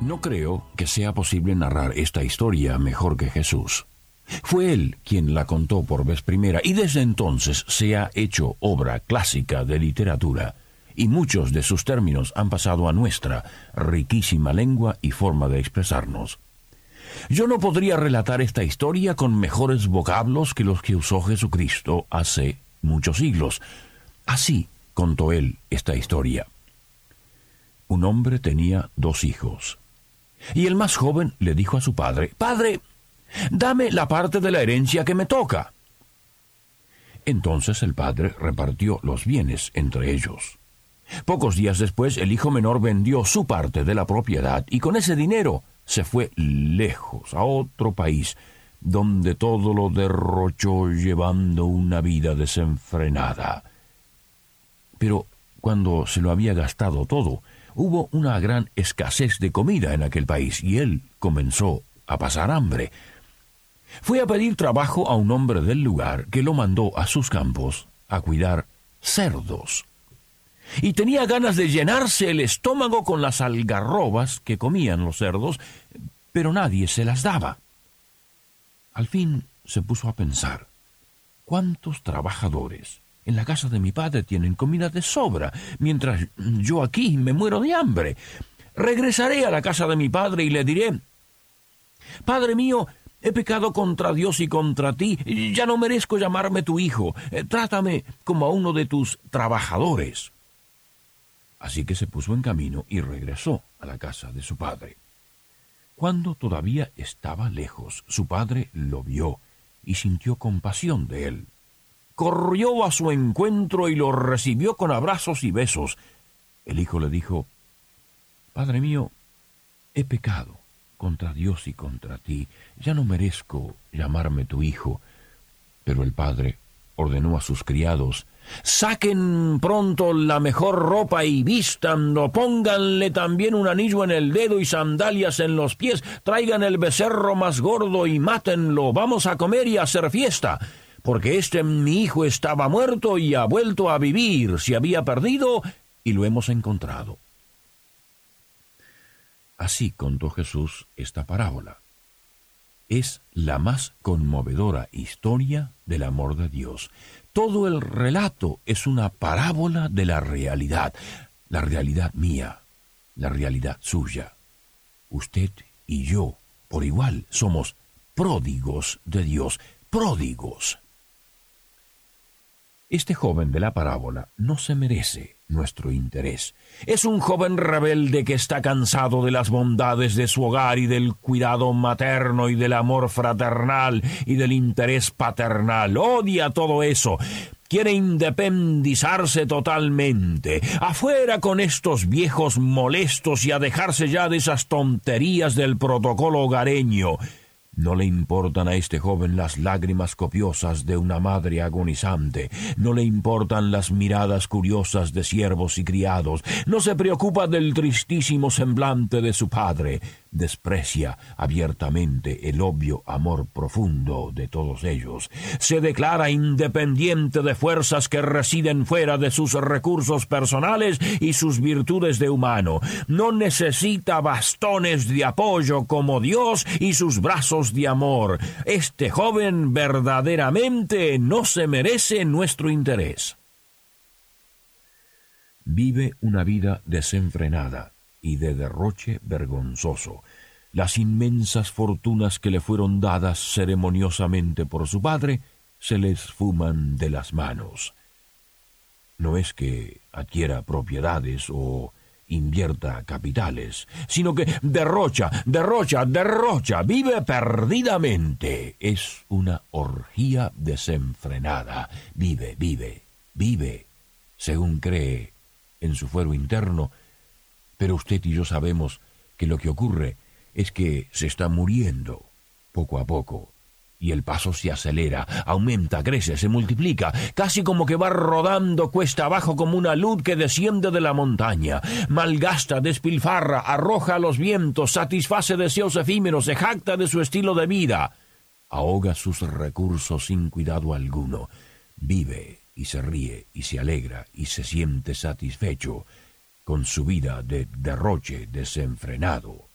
No creo que sea posible narrar esta historia mejor que Jesús. Fue él quien la contó por vez primera y desde entonces se ha hecho obra clásica de literatura y muchos de sus términos han pasado a nuestra riquísima lengua y forma de expresarnos. Yo no podría relatar esta historia con mejores vocablos que los que usó Jesucristo hace muchos siglos. Así contó él esta historia. Un hombre tenía dos hijos. Y el más joven le dijo a su padre, Padre, dame la parte de la herencia que me toca. Entonces el padre repartió los bienes entre ellos. Pocos días después el hijo menor vendió su parte de la propiedad y con ese dinero se fue lejos, a otro país, donde todo lo derrochó llevando una vida desenfrenada. Pero cuando se lo había gastado todo, hubo una gran escasez de comida en aquel país y él comenzó a pasar hambre. Fue a pedir trabajo a un hombre del lugar que lo mandó a sus campos a cuidar cerdos. Y tenía ganas de llenarse el estómago con las algarrobas que comían los cerdos, pero nadie se las daba. Al fin se puso a pensar, ¿cuántos trabajadores en la casa de mi padre tienen comida de sobra, mientras yo aquí me muero de hambre. Regresaré a la casa de mi padre y le diré, Padre mío, he pecado contra Dios y contra ti, ya no merezco llamarme tu hijo, eh, trátame como a uno de tus trabajadores. Así que se puso en camino y regresó a la casa de su padre. Cuando todavía estaba lejos, su padre lo vio y sintió compasión de él corrió a su encuentro y lo recibió con abrazos y besos. El hijo le dijo, Padre mío, he pecado contra Dios y contra ti, ya no merezco llamarme tu hijo. Pero el padre ordenó a sus criados, Saquen pronto la mejor ropa y vístanlo, pónganle también un anillo en el dedo y sandalias en los pies, traigan el becerro más gordo y mátenlo, vamos a comer y a hacer fiesta porque este mi hijo estaba muerto y ha vuelto a vivir, se había perdido y lo hemos encontrado. Así contó Jesús esta parábola. Es la más conmovedora historia del amor de Dios. Todo el relato es una parábola de la realidad, la realidad mía, la realidad suya. Usted y yo, por igual, somos pródigos de Dios, pródigos. Este joven de la parábola no se merece nuestro interés. Es un joven rebelde que está cansado de las bondades de su hogar y del cuidado materno y del amor fraternal y del interés paternal. Odia todo eso. Quiere independizarse totalmente. Afuera con estos viejos molestos y a dejarse ya de esas tonterías del protocolo hogareño. No le importan a este joven las lágrimas copiosas de una madre agonizante, no le importan las miradas curiosas de siervos y criados, no se preocupa del tristísimo semblante de su padre, desprecia abiertamente el obvio amor profundo de todos ellos, se declara independiente de fuerzas que residen fuera de sus recursos personales y sus virtudes de humano, no necesita bastones de apoyo como Dios y sus brazos de amor. Este joven verdaderamente no se merece nuestro interés. Vive una vida desenfrenada y de derroche vergonzoso. Las inmensas fortunas que le fueron dadas ceremoniosamente por su padre se le esfuman de las manos. No es que adquiera propiedades o invierta capitales, sino que derrocha, derrocha, derrocha, vive perdidamente. Es una orgía desenfrenada. Vive, vive, vive, según cree en su fuero interno, pero usted y yo sabemos que lo que ocurre es que se está muriendo poco a poco, y el paso se acelera, aumenta, crece, se multiplica, casi como que va rodando cuesta abajo como una luz que desciende de la montaña, malgasta, despilfarra, arroja a los vientos, satisface deseos efímeros, se jacta de su estilo de vida, ahoga sus recursos sin cuidado alguno, vive y se ríe y se alegra y se siente satisfecho con su vida de derroche desenfrenado.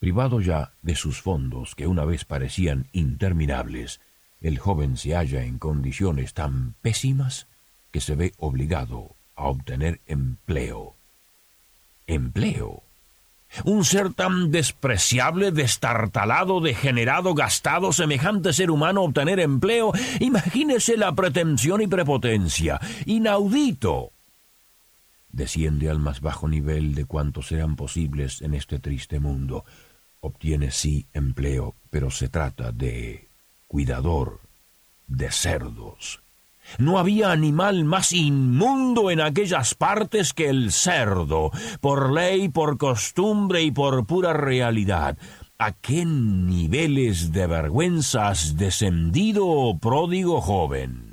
Privado ya de sus fondos, que una vez parecían interminables, el joven se halla en condiciones tan pésimas que se ve obligado a obtener empleo. Empleo. Un ser tan despreciable, destartalado, degenerado, gastado, semejante ser humano obtener empleo, imagínese la pretensión y prepotencia. Inaudito. Desciende al más bajo nivel de cuantos sean posibles en este triste mundo obtiene sí empleo, pero se trata de cuidador de cerdos. No había animal más inmundo en aquellas partes que el cerdo, por ley, por costumbre y por pura realidad. ¿A qué niveles de vergüenza has descendido, pródigo joven?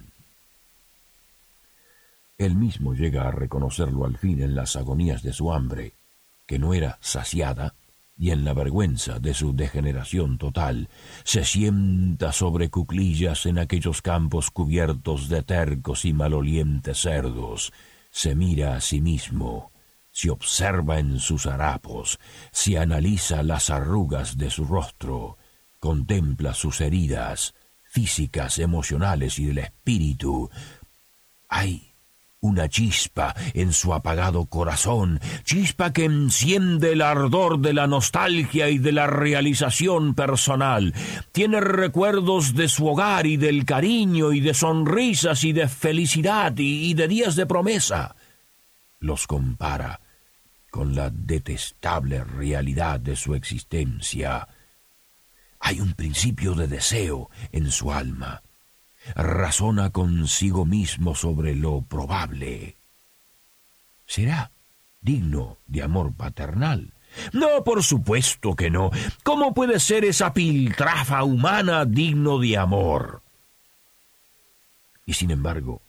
Él mismo llega a reconocerlo al fin en las agonías de su hambre, que no era saciada, y en la vergüenza de su degeneración total, se sienta sobre cuclillas en aquellos campos cubiertos de tercos y malolientes cerdos, se mira a sí mismo, se observa en sus harapos, se analiza las arrugas de su rostro, contempla sus heridas, físicas, emocionales y del espíritu. Hay una chispa en su apagado corazón, chispa que enciende el ardor de la nostalgia y de la realización personal. Tiene recuerdos de su hogar y del cariño y de sonrisas y de felicidad y, de días de promesa. Los compara con la detestable realidad de su existencia. Hay un principio de deseo en su alma razona consigo mismo sobre lo probable. ¿Será digno de amor paternal? No, por supuesto que no. ¿Cómo puede ser esa piltrafa humana digno de amor? Y sin embargo,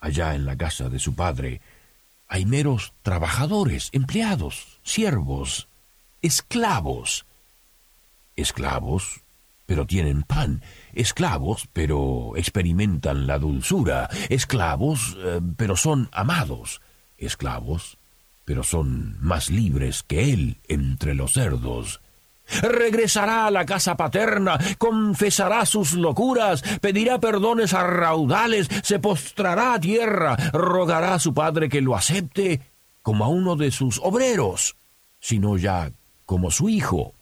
allá en la casa de su padre, hay meros trabajadores, empleados, siervos, esclavos. Esclavos pero tienen pan, esclavos, pero experimentan la dulzura, esclavos, eh, pero son amados, esclavos, pero son más libres que él entre los cerdos. Regresará a la casa paterna, confesará sus locuras, pedirá perdones a raudales, se postrará a tierra, rogará a su padre que lo acepte como a uno de sus obreros, sino ya como su hijo.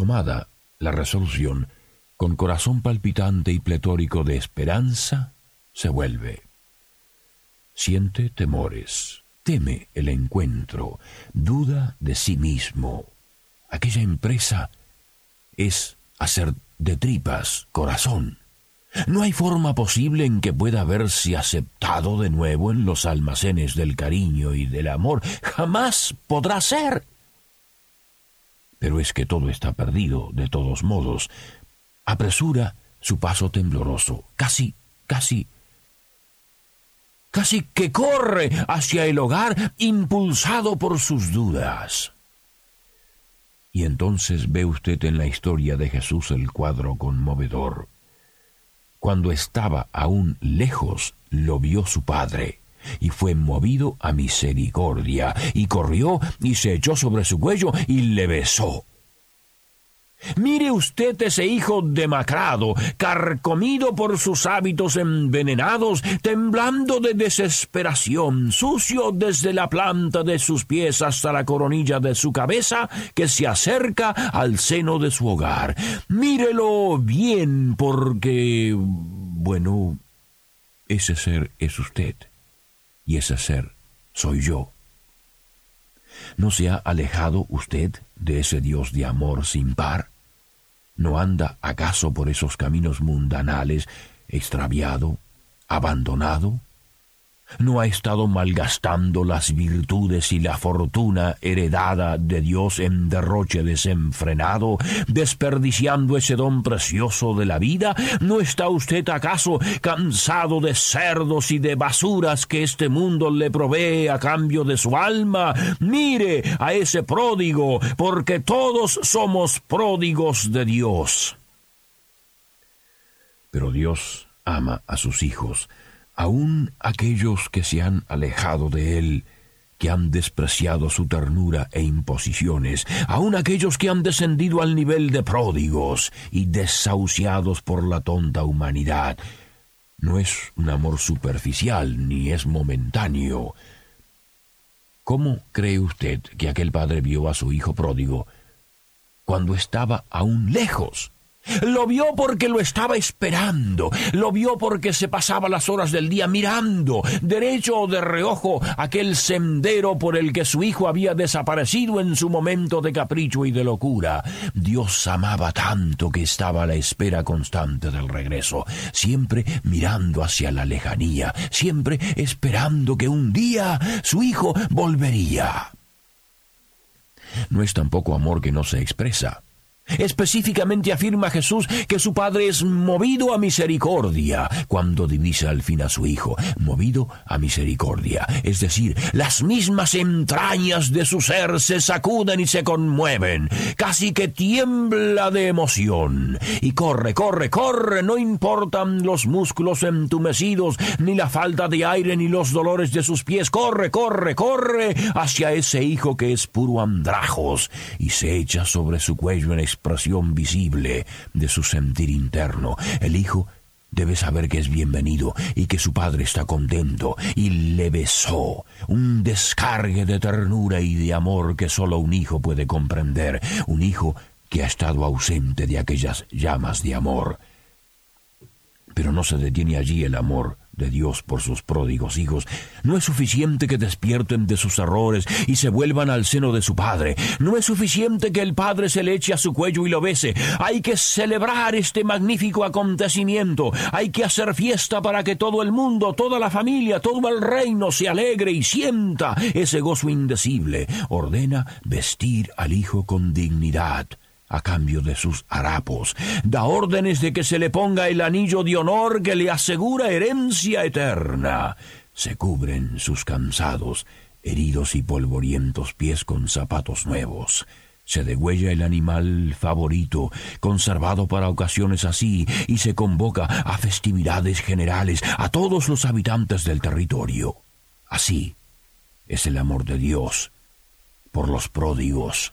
Tomada la resolución, con corazón palpitante y pletórico de esperanza, se vuelve. Siente temores, teme el encuentro, duda de sí mismo. Aquella empresa es hacer de tripas corazón. No hay forma posible en que pueda verse aceptado de nuevo en los almacenes del cariño y del amor. Jamás podrá ser. Pero es que todo está perdido, de todos modos. Apresura su paso tembloroso, casi, casi, casi que corre hacia el hogar impulsado por sus dudas. Y entonces ve usted en la historia de Jesús el cuadro conmovedor. Cuando estaba aún lejos, lo vio su padre y fue movido a misericordia, y corrió y se echó sobre su cuello y le besó. Mire usted ese hijo demacrado, carcomido por sus hábitos envenenados, temblando de desesperación, sucio desde la planta de sus pies hasta la coronilla de su cabeza, que se acerca al seno de su hogar. Mírelo bien, porque... bueno, ese ser es usted y ese ser soy yo. ¿No se ha alejado usted de ese Dios de amor sin par? ¿No anda acaso por esos caminos mundanales, extraviado, abandonado? No ha estado malgastando las virtudes y la fortuna heredada de Dios en derroche desenfrenado, desperdiciando ese don precioso de la vida? ¿No está usted acaso cansado de cerdos y de basuras que este mundo le provee a cambio de su alma? Mire a ese pródigo, porque todos somos pródigos de Dios. Pero Dios ama a sus hijos, aun aquellos que se han alejado de él, que han despreciado su ternura e imposiciones, aun aquellos que han descendido al nivel de pródigos y desahuciados por la tonta humanidad. No es un amor superficial ni es momentáneo. ¿Cómo cree usted que aquel padre vio a su hijo pródigo cuando estaba aún lejos? Lo vio porque lo estaba esperando, lo vio porque se pasaba las horas del día mirando, derecho o de reojo, aquel sendero por el que su hijo había desaparecido en su momento de capricho y de locura. Dios amaba tanto que estaba a la espera constante del regreso, siempre mirando hacia la lejanía, siempre esperando que un día su hijo volvería. No es tampoco amor que no se expresa. Específicamente afirma Jesús que su Padre es movido a misericordia cuando divisa al fin a su Hijo, movido a misericordia. Es decir, las mismas entrañas de su ser se sacuden y se conmueven, casi que tiembla de emoción. Y corre, corre, corre, no importan los músculos entumecidos, ni la falta de aire, ni los dolores de sus pies. Corre, corre, corre hacia ese Hijo que es puro andrajos y se echa sobre su cuello en expresión visible de su sentir interno. El hijo debe saber que es bienvenido y que su padre está contento y le besó. Un descargue de ternura y de amor que solo un hijo puede comprender. Un hijo que ha estado ausente de aquellas llamas de amor. Pero no se detiene allí el amor de Dios por sus pródigos hijos. No es suficiente que despierten de sus errores y se vuelvan al seno de su Padre. No es suficiente que el Padre se le eche a su cuello y lo bese. Hay que celebrar este magnífico acontecimiento. Hay que hacer fiesta para que todo el mundo, toda la familia, todo el reino se alegre y sienta ese gozo indecible. Ordena vestir al Hijo con dignidad a cambio de sus harapos. Da órdenes de que se le ponga el anillo de honor que le asegura herencia eterna. Se cubren sus cansados, heridos y polvorientos pies con zapatos nuevos. Se degüella el animal favorito, conservado para ocasiones así, y se convoca a festividades generales a todos los habitantes del territorio. Así es el amor de Dios por los pródigos.